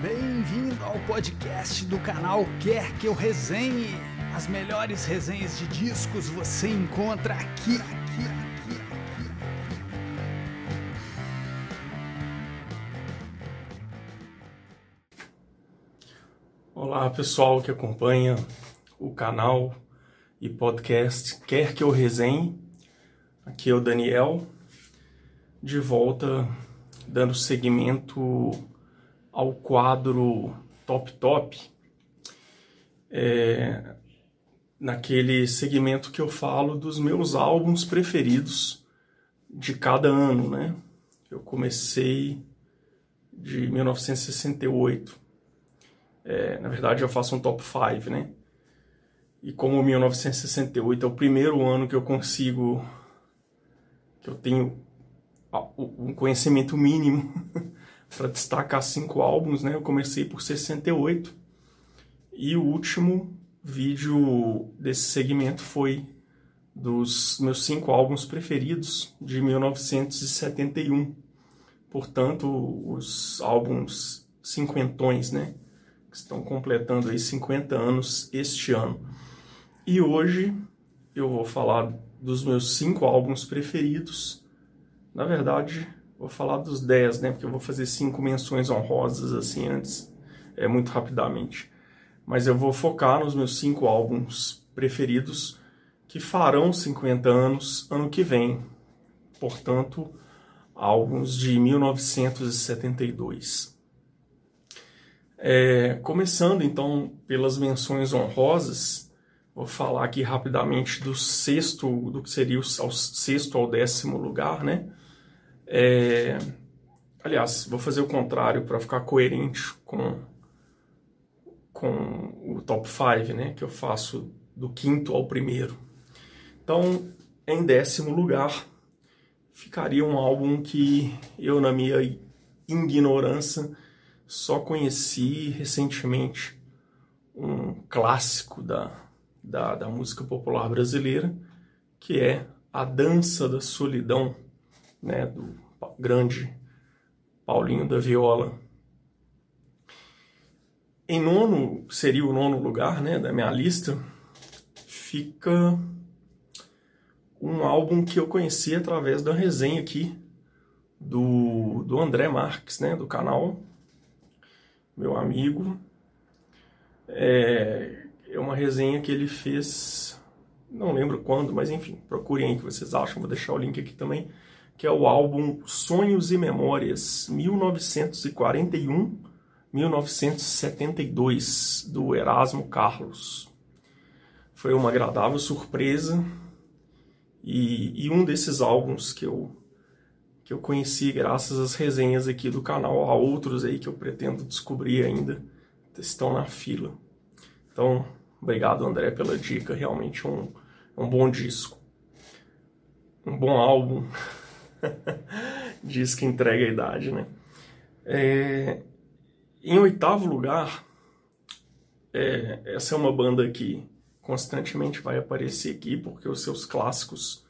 Bem-vindo ao podcast do canal Quer Que Eu Resenhe. As melhores resenhas de discos você encontra aqui, aqui, aqui, aqui. Olá pessoal que acompanha o canal e podcast Quer Que Eu Resenhe. Aqui é o Daniel, de volta dando seguimento ao quadro Top Top, é, naquele segmento que eu falo dos meus álbuns preferidos de cada ano, né? Eu comecei de 1968. É, na verdade, eu faço um top 5, né? E como 1968 é o primeiro ano que eu consigo, que eu tenho um conhecimento mínimo para destacar cinco álbuns, né? Eu comecei por 68 e o último vídeo desse segmento foi dos meus cinco álbuns preferidos de 1971. Portanto, os álbuns cinquentões, né? Que estão completando aí 50 anos este ano. E hoje eu vou falar dos meus cinco álbuns preferidos na verdade, vou falar dos 10, né? Porque eu vou fazer cinco menções honrosas assim antes, é muito rapidamente. Mas eu vou focar nos meus cinco álbuns preferidos que farão 50 anos ano que vem. Portanto, álbuns de 1972. É, começando então pelas menções honrosas, vou falar aqui rapidamente do sexto, do que seria o ao sexto ao décimo lugar, né? É... Aliás, vou fazer o contrário para ficar coerente com, com o top 5, né? Que eu faço do quinto ao primeiro. Então, em décimo lugar, ficaria um álbum que eu, na minha ignorância, só conheci recentemente um clássico da, da, da música popular brasileira, que é A Dança da Solidão, né, do grande Paulinho da Viola. Em nono, seria o nono lugar né, da minha lista, fica um álbum que eu conheci através da resenha aqui do, do André Marques, né, do canal, meu amigo. É, é uma resenha que ele fez, não lembro quando, mas enfim, procurem aí que vocês acham, vou deixar o link aqui também que é o álbum Sonhos e Memórias 1941-1972 do Erasmo Carlos. Foi uma agradável surpresa e, e, um desses álbuns que eu que eu conheci graças às resenhas aqui do canal, há outros aí que eu pretendo descobrir ainda, estão na fila. Então, obrigado André pela dica, realmente um, um bom disco. Um bom álbum. Diz que entrega a idade, né? É, em oitavo lugar, é, essa é uma banda que constantemente vai aparecer aqui porque os seus clássicos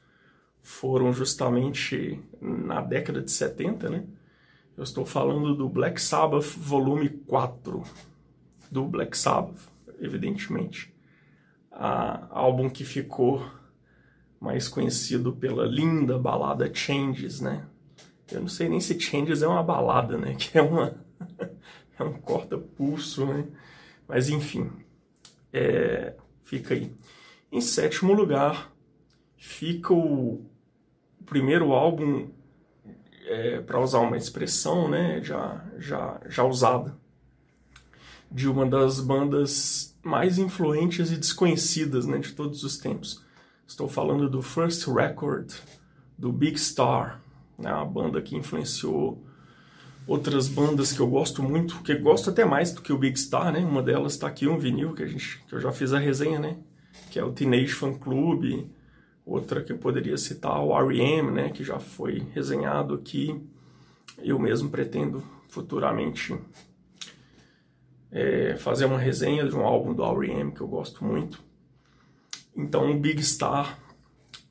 foram justamente na década de 70, né? Eu estou falando do Black Sabbath Volume 4, do Black Sabbath, evidentemente. A, álbum que ficou mais conhecido pela linda balada Changes, né? Eu não sei nem se Changes é uma balada, né? Que é uma é um corta-pulso, né? Mas enfim, é... fica aí. Em sétimo lugar, fica o primeiro álbum, é, para usar uma expressão, né? Já já já usada de uma das bandas mais influentes e desconhecidas, né? De todos os tempos Estou falando do First Record do Big Star, né, uma banda que influenciou outras bandas que eu gosto muito, que gosto até mais do que o Big Star, né? Uma delas está aqui um vinil que a gente que eu já fiz a resenha, né? Que é o Teenage Fan Club. Outra que eu poderia citar o R.E.M., né? Que já foi resenhado aqui. Eu mesmo pretendo futuramente é, fazer uma resenha de um álbum do R.E.M. que eu gosto muito. Então o Big Star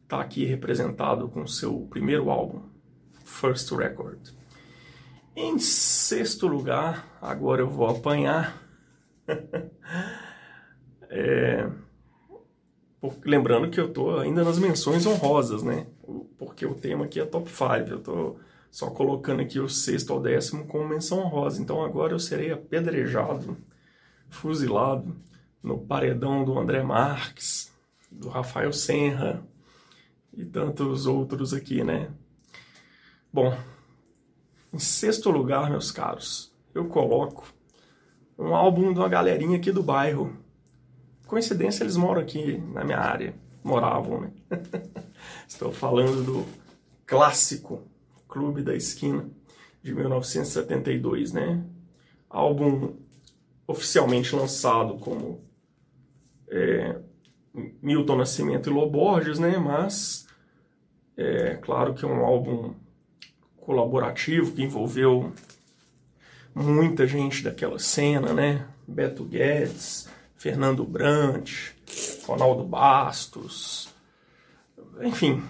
está aqui representado com seu primeiro álbum, First Record. Em sexto lugar, agora eu vou apanhar. é, lembrando que eu estou ainda nas menções honrosas, né? Porque o tema aqui é top 5. Eu estou só colocando aqui o sexto ao décimo como menção honrosa. Então agora eu serei apedrejado, fuzilado no paredão do André Marques, do Rafael Senra e tantos outros aqui, né? Bom, em sexto lugar, meus caros, eu coloco um álbum de uma galerinha aqui do bairro. Coincidência, eles moram aqui na minha área. Moravam, né? Estou falando do clássico Clube da Esquina, de 1972, né? Álbum oficialmente lançado como é, Milton Nascimento e Loborges, né? Mas é claro que é um álbum colaborativo que envolveu muita gente daquela cena, né? Beto Guedes, Fernando Brant, Ronaldo Bastos, enfim,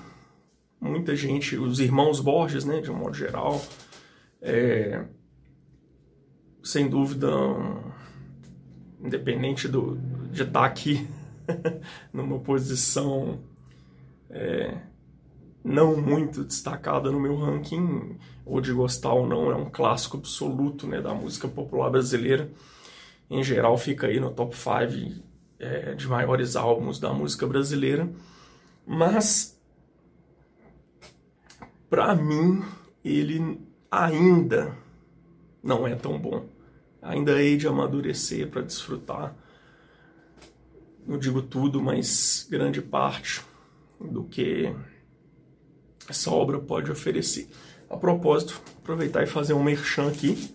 muita gente, os irmãos Borges, né, de um modo geral, é, sem dúvida, independente do, de estar aqui numa posição é, não muito destacada no meu ranking, ou de gostar ou não, é um clássico absoluto né, da música popular brasileira. Em geral, fica aí no top 5 é, de maiores álbuns da música brasileira. Mas, para mim, ele ainda não é tão bom. Ainda hei de amadurecer para desfrutar. Não digo tudo, mas grande parte do que essa obra pode oferecer. A propósito, aproveitar e fazer um merchan aqui.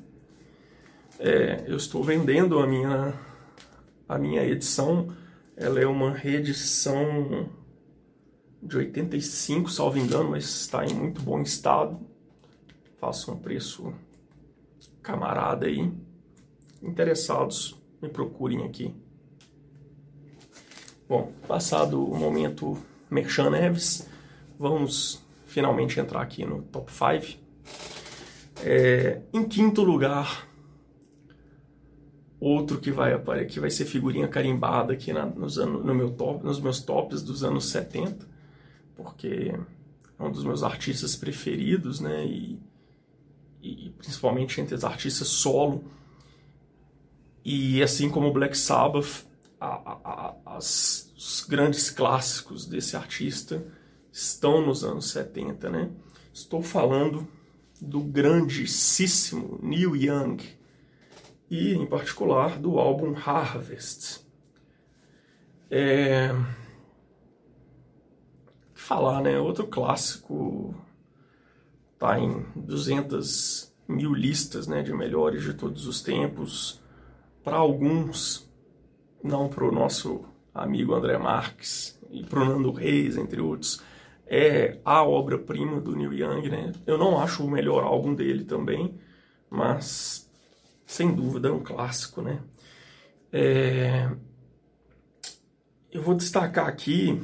É, eu estou vendendo a minha, a minha edição. Ela é uma reedição de 85, salvo engano, mas está em muito bom estado. Faço um preço camarada aí. Interessados, me procurem aqui. Bom, passado o momento Merchan Neves, vamos finalmente entrar aqui no top 5. É, em quinto lugar, outro que vai que vai ser figurinha carimbada aqui na, nos, anos, no meu top, nos meus tops dos anos 70, porque é um dos meus artistas preferidos, né? E, e principalmente entre os artistas solo. E assim como o Black Sabbath, a, a, as, os grandes clássicos desse artista estão nos anos 70, né? Estou falando do grandíssimo Neil Young e, em particular, do álbum Harvest. É... falar, né? Outro clássico tá em 200 mil listas, né, de melhores de todos os tempos. Para alguns, não para o nosso amigo André Marques e para o Nando Reis, entre outros, é a obra-prima do Neil Young, né? Eu não acho o melhor álbum dele também, mas sem dúvida é um clássico, né? É... Eu vou destacar aqui.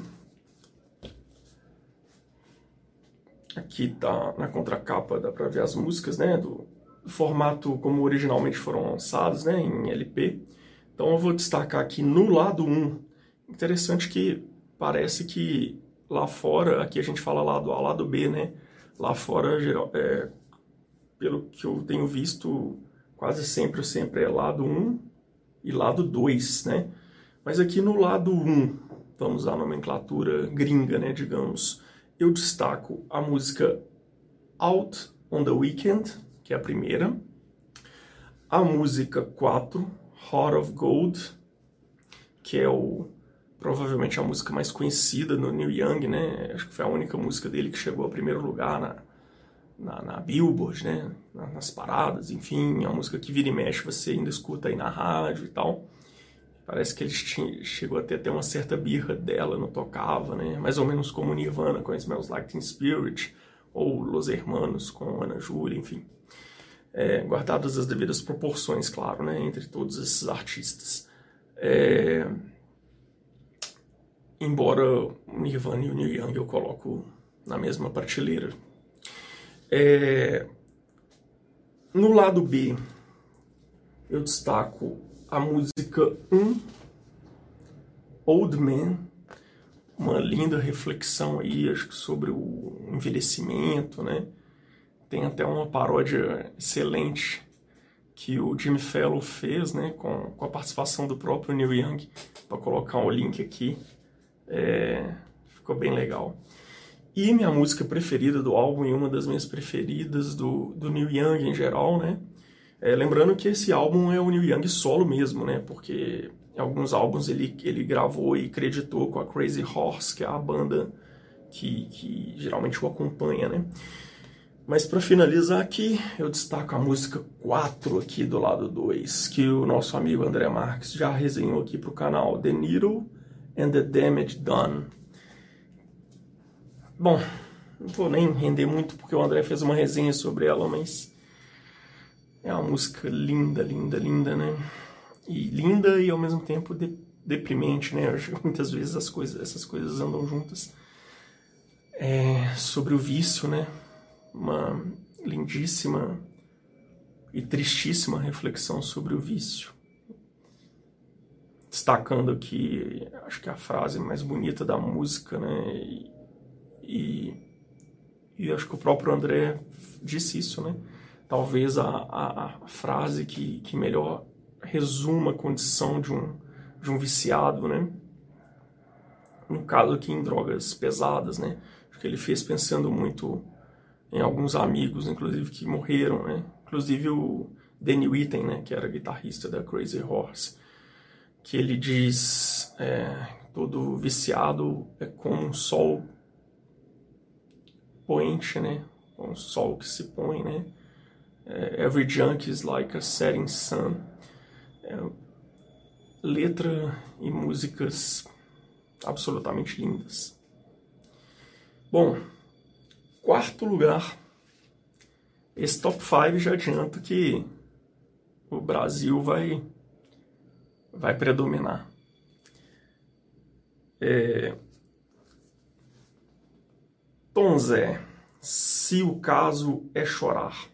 Aqui tá na contracapa, dá para ver as músicas, né? Do, formato como originalmente foram lançadas, né? Em LP. Então eu vou destacar aqui no lado 1. Interessante que parece que lá fora, aqui a gente fala lado A, lado B, né? Lá fora, geral, é, pelo que eu tenho visto, quase sempre, sempre é lado 1 e lado 2, né? Mas aqui no lado 1, vamos a nomenclatura gringa, né, digamos, eu destaco a música Out on the Weekend, que é a primeira, a música 4, Heart of Gold, que é o provavelmente a música mais conhecida no Neil Young, né? Acho que foi a única música dele que chegou ao primeiro lugar na, na, na Billboard, né? Nas paradas, enfim, é uma música que vira e mexe, você ainda escuta aí na rádio e tal. Parece que ele chegou a ter até uma certa birra dela, não tocava, né? Mais ou menos como Nirvana com Smells Like Teen Spirit, ou Los Hermanos com Ana Júlia, enfim. É, guardadas as devidas proporções, claro, né? Entre todos esses artistas. É embora o Nirvana e o Neil Young eu coloco na mesma prateleira. É... no lado B, eu destaco a música 1, Old Man, uma linda reflexão aí, acho que sobre o envelhecimento, né? Tem até uma paródia excelente que o Jimmy Fallon fez, né, com, com a participação do próprio Neil Young, para colocar um link aqui. É, ficou bem legal. E minha música preferida do álbum, e uma das minhas preferidas do, do Neil Young em geral, né? É, lembrando que esse álbum é o Neil Young solo mesmo, né? Porque alguns álbuns ele, ele gravou e creditou com a Crazy Horse, que é a banda que, que geralmente o acompanha, né? Mas para finalizar aqui, eu destaco a música 4 aqui do lado 2, que o nosso amigo André Marques já resenhou aqui para o canal, The Needle and the Damage Done. Bom, não vou nem render muito porque o André fez uma resenha sobre ela, mas é uma música linda, linda, linda, né? E linda e ao mesmo tempo de, deprimente, né? Eu acho que muitas vezes as coisas, essas coisas andam juntas. É, sobre o vício, né? Uma lindíssima e tristíssima reflexão sobre o vício. Destacando aqui, acho que a frase mais bonita da música, né? E, e, e acho que o próprio André disse isso, né? Talvez a, a, a frase que, que melhor resuma a condição de um, de um viciado, né? No caso aqui em drogas pesadas, né? Acho que ele fez pensando muito em alguns amigos, inclusive, que morreram, né? Inclusive o Danny Whitten, né? Que era guitarrista da Crazy Horse, que ele diz, é, todo viciado é como um sol poente, né? Um sol que se põe, né? É, every junk is like a setting sun. É, letra e músicas absolutamente lindas. Bom, quarto lugar. Esse top 5 já adianto que o Brasil vai, vai predominar. É... Tom Zé, se o caso é chorar.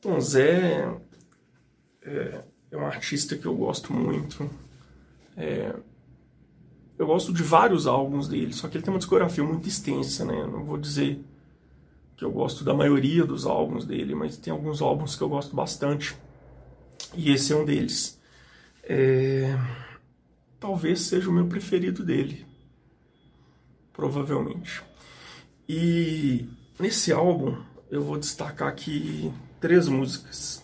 Tom Zé é, é um artista que eu gosto muito. É, eu gosto de vários álbuns dele, só que ele tem uma discografia muito extensa, né? Eu não vou dizer que eu gosto da maioria dos álbuns dele, mas tem alguns álbuns que eu gosto bastante. E esse é um deles. É... Talvez seja o meu preferido dele. Provavelmente. E nesse álbum eu vou destacar aqui três músicas.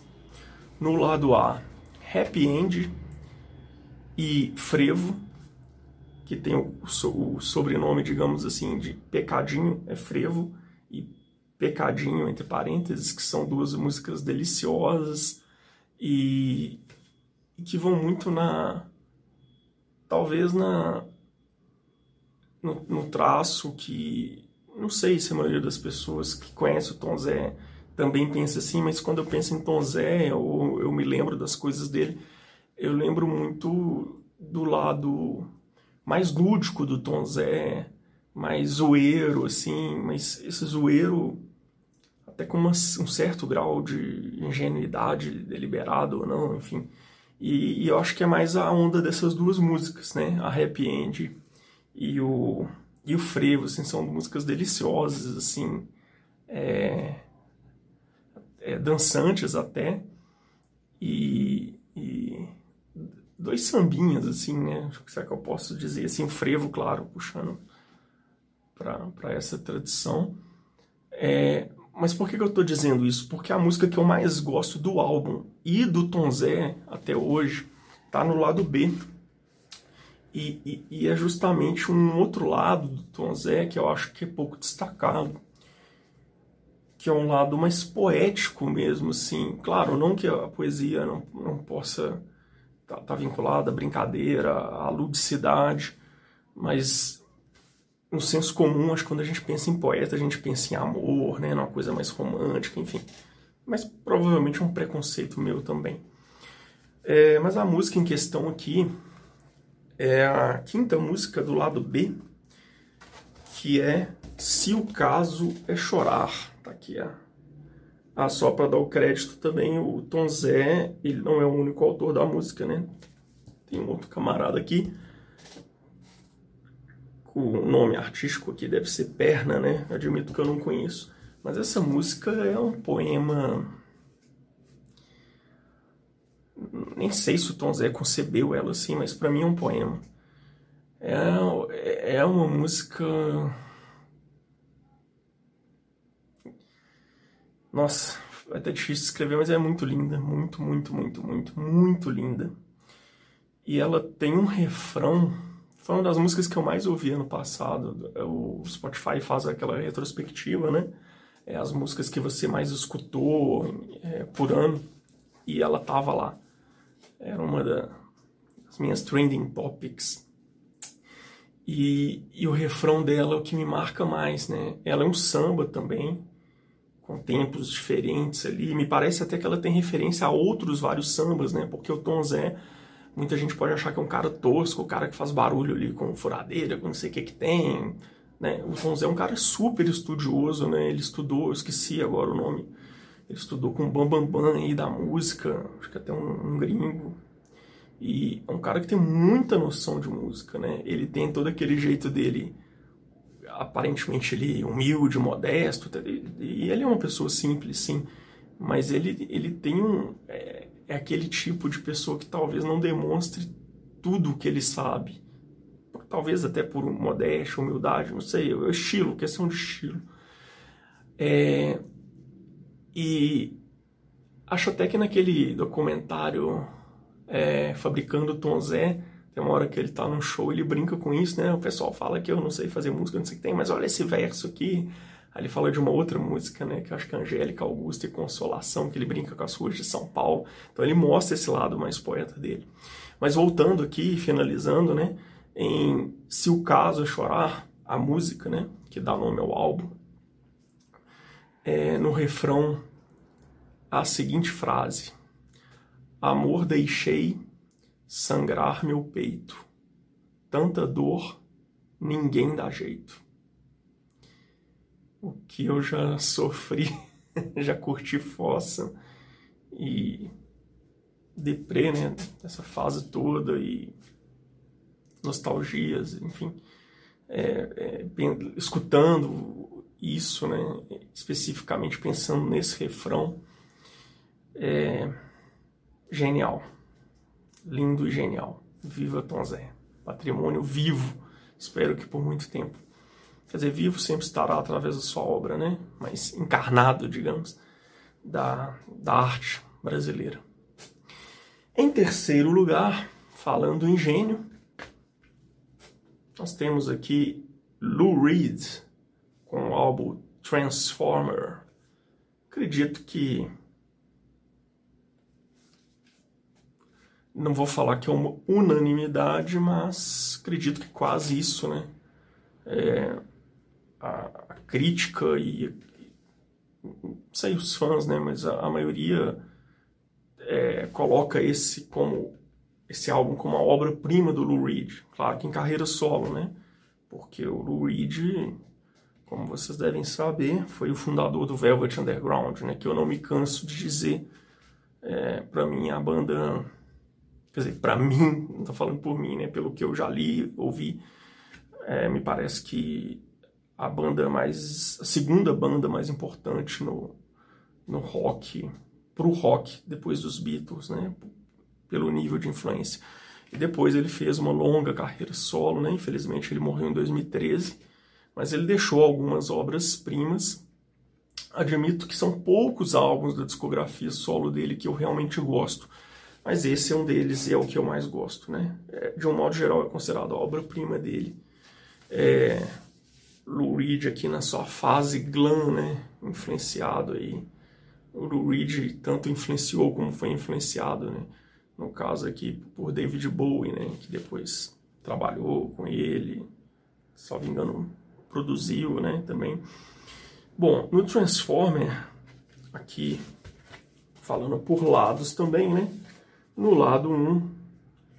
No lado A, Happy End e Frevo que tem o, o, sobrenome, digamos assim, de Pecadinho, é Frevo, e Pecadinho, entre parênteses, que são duas músicas deliciosas e, e que vão muito na. talvez na. No, no, traço que. Não sei se a maioria das pessoas que conhece o Tom Zé também pensa assim, mas quando eu penso em Tom Zé, ou eu me lembro das coisas dele, eu lembro muito do lado mais lúdico do Tom Zé, mais zoeiro, assim, mas esse zoeiro até com uma, um certo grau de ingenuidade deliberado ou não, enfim. E, e, eu acho que é mais a onda dessas duas músicas, né? A Happy End e o, e o Frevo, assim, são músicas deliciosas, assim, é, é, dançantes até, e, e dois sambinhas, assim, né? Será que eu posso dizer assim, frevo, claro, puxando para essa tradição. É, mas por que, que eu estou dizendo isso? Porque a música que eu mais gosto do álbum e do Tom Zé até hoje tá no lado B. E, e, e, é justamente um outro lado do Tom Zé que eu acho que é pouco destacado. Que é um lado mais poético mesmo, assim. Claro, não que a poesia não, não possa tá, tá vinculada à brincadeira, à ludicidade, mas no senso comum, acho que quando a gente pensa em poeta, a gente pensa em amor, né, numa coisa mais romântica, enfim. Mas provavelmente é um preconceito meu também. É, mas a música em questão aqui é a quinta música do lado B, que é Se o Caso é Chorar. Tá aqui a, Ah, só para dar o crédito também, o Tom Zé, ele não é o único autor da música, né? Tem um outro camarada aqui, o nome artístico aqui deve ser Perna, né? Admito que eu não conheço. Mas essa música é um poema. Nem sei se o Tom Zé concebeu ela assim, mas para mim é um poema. É, é uma música Nossa, vai até difícil de escrever, mas é muito linda, muito, muito, muito, muito, muito linda. E ela tem um refrão. Foi uma das músicas que eu mais ouvi ano passado. O Spotify faz aquela retrospectiva, né? É as músicas que você mais escutou é, por ano. E ela tava lá. Era uma das minhas trending topics. E, e o refrão dela é o que me marca mais, né? Ela é um samba também com tempos diferentes ali. Me parece até que ela tem referência a outros vários sambas, né? Porque o Tom Zé, muita gente pode achar que é um cara tosco, o cara que faz barulho ali com furadeira, com não sei o que que tem, né? O Tom Zé é um cara super estudioso, né? Ele estudou, eu esqueci agora o nome, ele estudou com o Bam Bam Bam aí da música, acho que até um, um gringo. E é um cara que tem muita noção de música, né? Ele tem todo aquele jeito dele aparentemente ele humilde, modesto, tá, e ele é uma pessoa simples, sim, mas ele, ele tem um. É, é aquele tipo de pessoa que talvez não demonstre tudo o que ele sabe. Talvez até por modéstia, humildade, não sei, é estilo, questão de estilo. É, e acho até que naquele documentário é, Fabricando Tom Zé, tem uma hora que ele tá num show, ele brinca com isso, né? O pessoal fala que eu não sei fazer música, não sei o que tem, mas olha esse verso aqui. Aí ele fala de uma outra música, né? Que eu acho que é Angélica, Augusta e Consolação, que ele brinca com as ruas de São Paulo. Então ele mostra esse lado mais poeta dele. Mas voltando aqui, finalizando, né? Em Se o Caso é Chorar, a música, né? Que dá nome ao álbum. É, no refrão, a seguinte frase: Amor deixei sangrar meu peito. Tanta dor, ninguém dá jeito. O que eu já sofri, já curti fossa e deprê, né? Essa fase toda e nostalgias, enfim. É, é, escutando isso, né? Especificamente pensando nesse refrão, é genial lindo e genial. Viva Tom Zé. Patrimônio vivo. Espero que por muito tempo. Quer dizer, vivo sempre estará através da sua obra, né? Mas encarnado, digamos, da, da arte brasileira. Em terceiro lugar, falando em gênio, nós temos aqui Lou Reed com o álbum Transformer. Acredito que não vou falar que é uma unanimidade, mas acredito que quase isso, né? É, a, a, crítica e não sei os fãs, né? Mas a, a maioria é, coloca esse como esse álbum como a obra-prima do Lou Reed. Claro que em carreira solo, né? Porque o Lou Reed, como vocês devem saber, foi o fundador do Velvet Underground, né? Que eu não me canso de dizer. É, para mim, a banda quer dizer, para mim, não estou falando por mim, né? Pelo que eu já li, ouvi, é, me parece que a banda mais, a segunda banda mais importante no, no rock, pro rock, depois dos Beatles, né? Pelo nível de influência. E depois ele fez uma longa carreira solo, né? Infelizmente ele morreu em 2013, mas ele deixou algumas obras-primas. Admito que são poucos álbuns da discografia solo dele que eu realmente gosto mas esse é um deles e é o que eu mais gosto, né? É, de um modo geral é considerado a obra-prima dele. É, Lou Reed aqui na sua fase glam, né? Influenciado aí. O Lou Reed tanto influenciou como foi influenciado, né? No caso aqui por David Bowie, né? Que depois trabalhou com ele, só me engano, produziu, né? Também. Bom, no Transformer, aqui falando por lados também, né? No lado 1,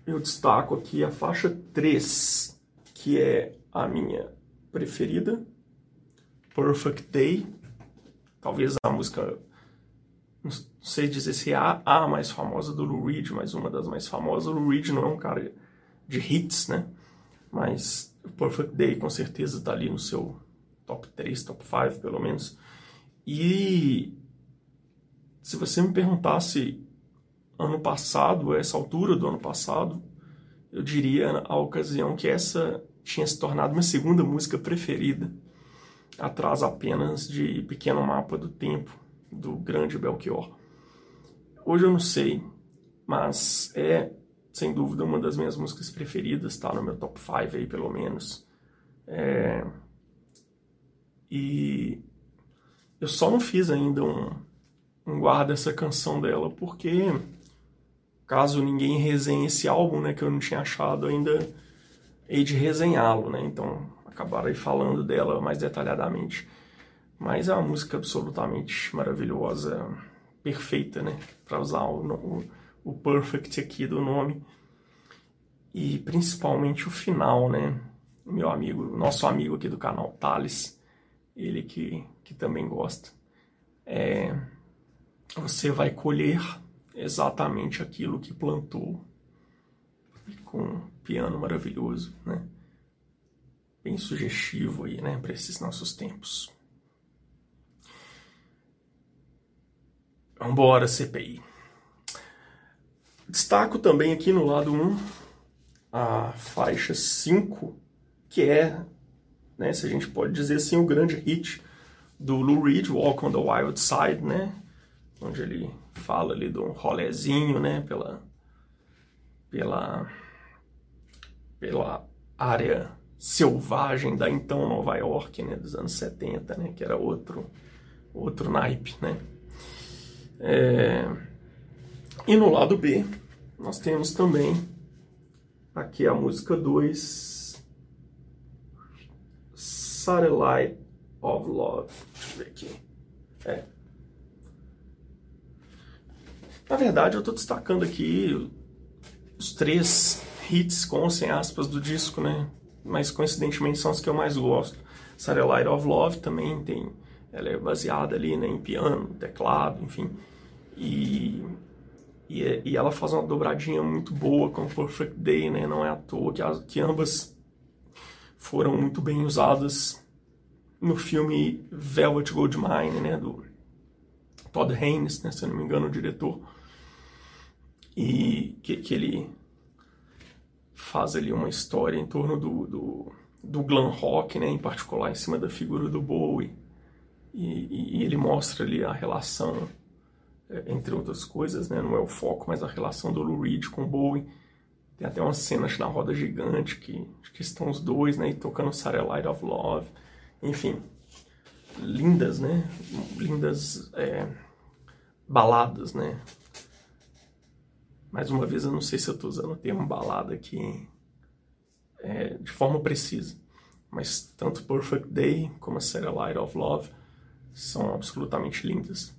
eu destaco aqui a faixa 3, que é a minha preferida, Perfect Day. Talvez a música não sei dizer se é a, a mais famosa do Lou Reed, mas uma das mais famosas. O Lou Reed não é um cara de hits, né? Mas Perfect Day com certeza está ali no seu top 3, top 5 pelo menos. E se você me perguntasse ano passado, essa altura do ano passado, eu diria a ocasião que essa tinha se tornado minha segunda música preferida, atrás apenas de Pequeno Mapa do Tempo, do grande Belchior. Hoje eu não sei, mas é sem dúvida uma das minhas músicas preferidas, está no meu top 5 aí pelo menos. É... E eu só não fiz ainda um, um guarda essa canção dela, porque caso ninguém resenhe esse álbum, né, que eu não tinha achado ainda, hei de resenhá-lo, né, então acabarei falando dela mais detalhadamente. Mas é uma música absolutamente maravilhosa, perfeita, né? Para usar o, o, o, perfect aqui do nome. E principalmente o final, né? Meu amigo, nosso amigo aqui do canal, Thales, ele que, que também gosta. É, você vai colher exatamente aquilo que plantou. Com um piano maravilhoso, né? Bem sugestivo aí, né? Para esses nossos tempos. Vambora, CPI. Destaco também aqui no lado 1 a faixa 5, que é, né, se a gente pode dizer assim, o grande hit do Lou Reed, Walk on the Wild Side, né? Onde ele fala ali do rolezinho, né? Pela, pela, pela área selvagem da então Nova York, né? Dos anos 70, né? Que era outro, outro naipe, né? É... E no lado B, nós temos também aqui a música 2, Satellite of Love. Deixa eu ver aqui. É. Na verdade, eu estou destacando aqui os três hits com ou sem aspas do disco, né? Mas coincidentemente são os que eu mais gosto. Satellite of Love também tem ela é baseada ali né, em piano, teclado, enfim. E, e, e, ela faz uma dobradinha muito boa com Perfect Day, né? Não é à toa que, as, que ambas foram muito bem usadas no filme Velvet Goldmine, né? Do Todd Haynes, né, se eu não me engano, o diretor. E que, que ele faz ali uma história em torno do, do, do glam rock, né? Em particular em cima da figura do Bowie e, e, ele mostra ali a relação, é, entre outras coisas, né? não é o foco, mas a relação do Lou Reed com Bowie. Tem até uma cena na roda gigante que, que estão os dois, né? E tocando Satellite of Love. Enfim, lindas, né? Lindas é, baladas, né? Mais uma vez, eu não sei se eu estou usando o termo balada aqui é, de forma precisa. Mas tanto Perfect Day como a Satellite of Love são absolutamente lindas.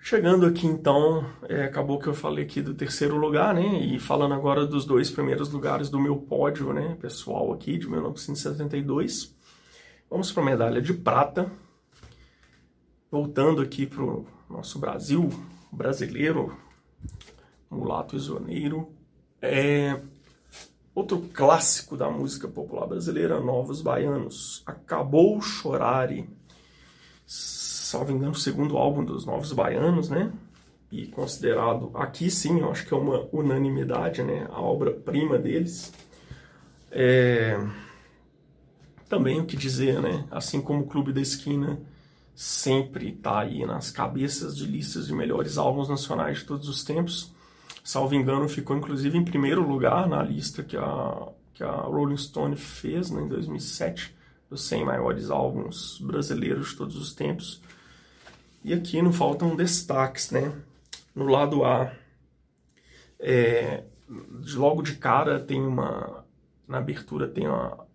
Chegando aqui então, é, acabou que eu falei aqui do terceiro lugar, né? E falando agora dos dois primeiros lugares do meu pódio, né? Pessoal aqui de 1972. Vamos para a medalha de prata. Voltando aqui para o nosso Brasil, brasileiro, mulato isoneiro. É, outro clássico da música popular brasileira, Novos Baianos. Acabou Chorare salvo engano, o segundo álbum dos Novos Baianos, né? E considerado, aqui sim, eu acho que é uma unanimidade, né? A obra-prima deles. É... Também o que dizer, né? Assim como o Clube da Esquina sempre está aí nas cabeças de listas de melhores álbuns nacionais de todos os tempos. Salvo engano, ficou inclusive em primeiro lugar na lista que a, que a Rolling Stone fez né, em 2007 dos 100 maiores álbuns brasileiros de todos os tempos. E aqui não faltam destaques, né? No lado A, é, logo de cara tem uma, na abertura tem uma,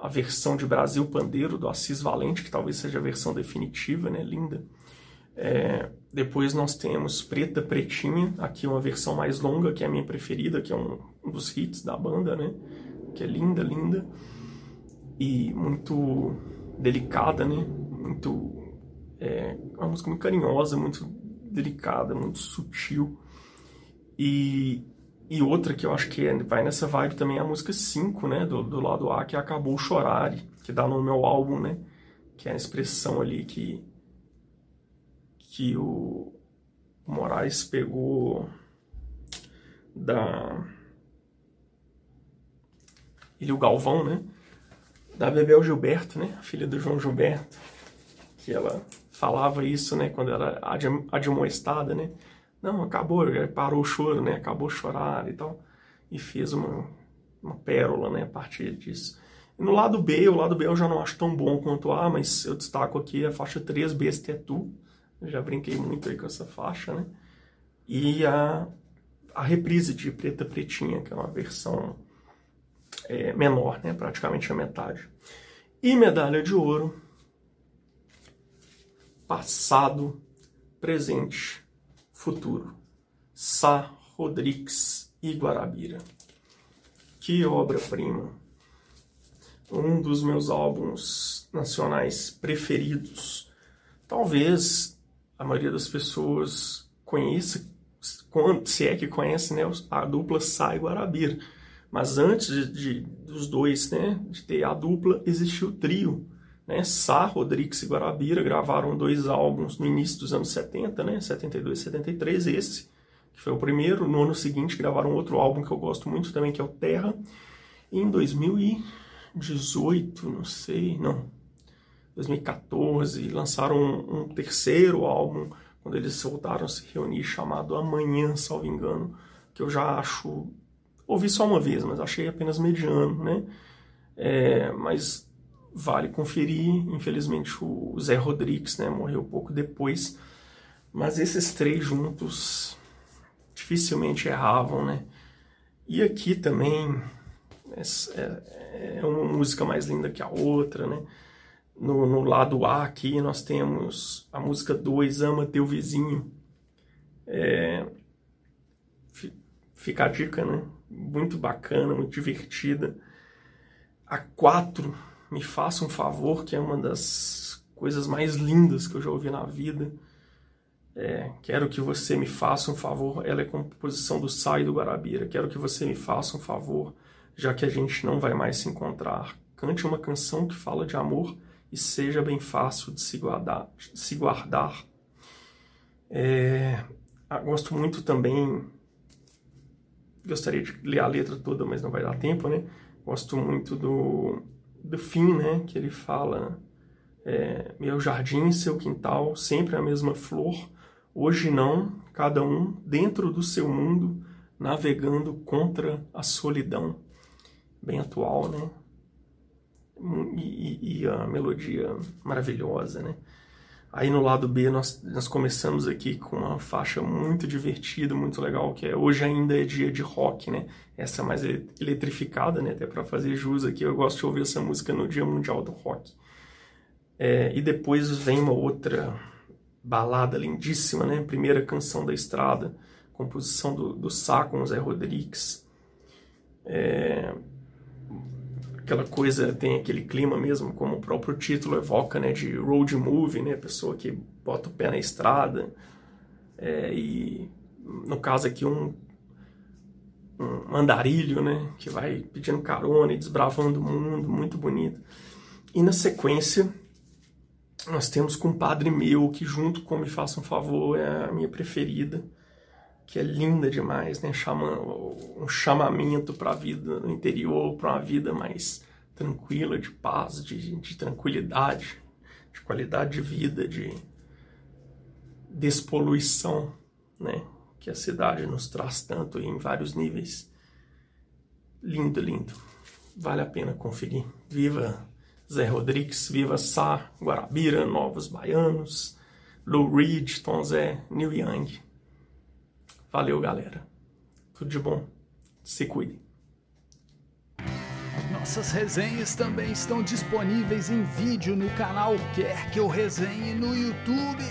a versão de Brasil Pandeiro do Assis Valente, que talvez seja a versão definitiva, né? Linda. É, depois nós temos Preta Pretinha, aqui uma versão mais longa, que é a minha preferida, que é um, um dos hits da banda, né? Que é linda, linda e muito delicada, né? Muito É uma música muito carinhosa, muito delicada, muito sutil. E, e outra que eu acho que é, vai nessa vibe também é a música 5, né, do, do lado A, que é Acabou Chorar, que dá no meu álbum, né, que é a expressão ali que, que o, Moraes pegou da... Ele o Galvão, né, da Bebel Gilberto, né, a filha do João Gilberto, que ela falava isso, né, quando era admoestada, né, não, acabou, parou o choro, né? Acabou chorar e tal. E fez uma, uma pérola, né? A partir disso. E no lado B, o lado B eu já não acho tão bom quanto A, mas eu destaco aqui a faixa 3, Besta é. Eu já brinquei muito aí com essa faixa, né? E a, a reprise de Preta Pretinha, que é uma versão é, menor, né? Praticamente a metade. E medalha de ouro, passado, presente futuro. Sá Rodrigues e Guarabira. Que obra-prima! Um dos meus álbuns nacionais preferidos. Talvez a maioria das pessoas conheça, se é que conhece, né, a dupla Sá e Guarabira. Mas antes de, de, dos dois, né, de ter a dupla, existiu o trio né? Sá, Rodrigues e Guarabira gravaram dois álbuns no início dos anos 70, né? 72 e 73, esse, que foi o primeiro. No ano seguinte gravaram outro álbum que eu gosto muito também, que é o Terra. E em 2018, não sei, não, 2014, lançaram um, um terceiro álbum, quando eles voltaram a se reunir, chamado Amanhã, salvo engano, que eu já acho... Ouvi só uma vez, mas achei apenas mediano, né? É, mas vale conferir. Infelizmente o Zé Rodrigues né, morreu pouco depois, mas esses três juntos dificilmente erravam, né? E aqui também é, é, uma música mais linda que a outra, né? No, no, lado A aqui nós temos a música 2, Ama Teu Vizinho. É, fica a dica, né? Muito bacana, muito divertida. A 4 me Faça um Favor, que é uma das coisas mais lindas que eu já ouvi na vida. É, quero que você me faça um favor. Ela é composição do Sai do Guarabira. Quero que você me faça um favor, já que a gente não vai mais se encontrar. Cante uma canção que fala de amor e seja bem fácil de se guardar. De se guardar. É, ah, gosto muito também. Gostaria de ler a letra toda, mas não vai dar tempo, né? Gosto muito do do fim, né, que ele fala é, meu jardim, seu quintal, sempre a mesma flor, hoje não, cada um dentro do seu mundo, navegando contra a solidão. Bem atual, né? E, e, a melodia maravilhosa, né? Aí no lado B nós, nós começamos aqui com uma faixa muito divertida, muito legal, que é Hoje Ainda é Dia de Rock, né? Essa é mais eletrificada, né? Até para fazer jus aqui, eu gosto de ouvir essa música no Dia Mundial do Rock. É, e depois vem uma outra balada lindíssima, né? Primeira canção da estrada, composição do, do Sá com o Zé Rodrigues. É, aquela coisa, tem aquele clima mesmo, como o próprio título evoca, né, de road movie, né, pessoa que bota o pé na estrada, é, e no caso aqui um, um andarilho, né, que vai pedindo carona e desbravando o mundo, muito bonito. E na sequência, nós temos com Padre Meu, que junto com Me Faça um Favor é a minha preferida, que é linda demais, né? Chama, um chamamento para a vida no interior, para uma vida mais tranquila, de paz, de, de tranquilidade, de qualidade de vida, de despoluição, né? Que a cidade nos traz tanto em vários níveis. Lindo, lindo. Vale a pena conferir. Viva Zé Rodrigues, viva Sá, Guarabira, Novos Baianos, Lou Reed, Tom Zé, Neil Young. Valeu, galera. Tudo de bom. Se cuide. Nossas resenhas também estão disponíveis em vídeo no canal Quer Que Eu Resenhe no YouTube.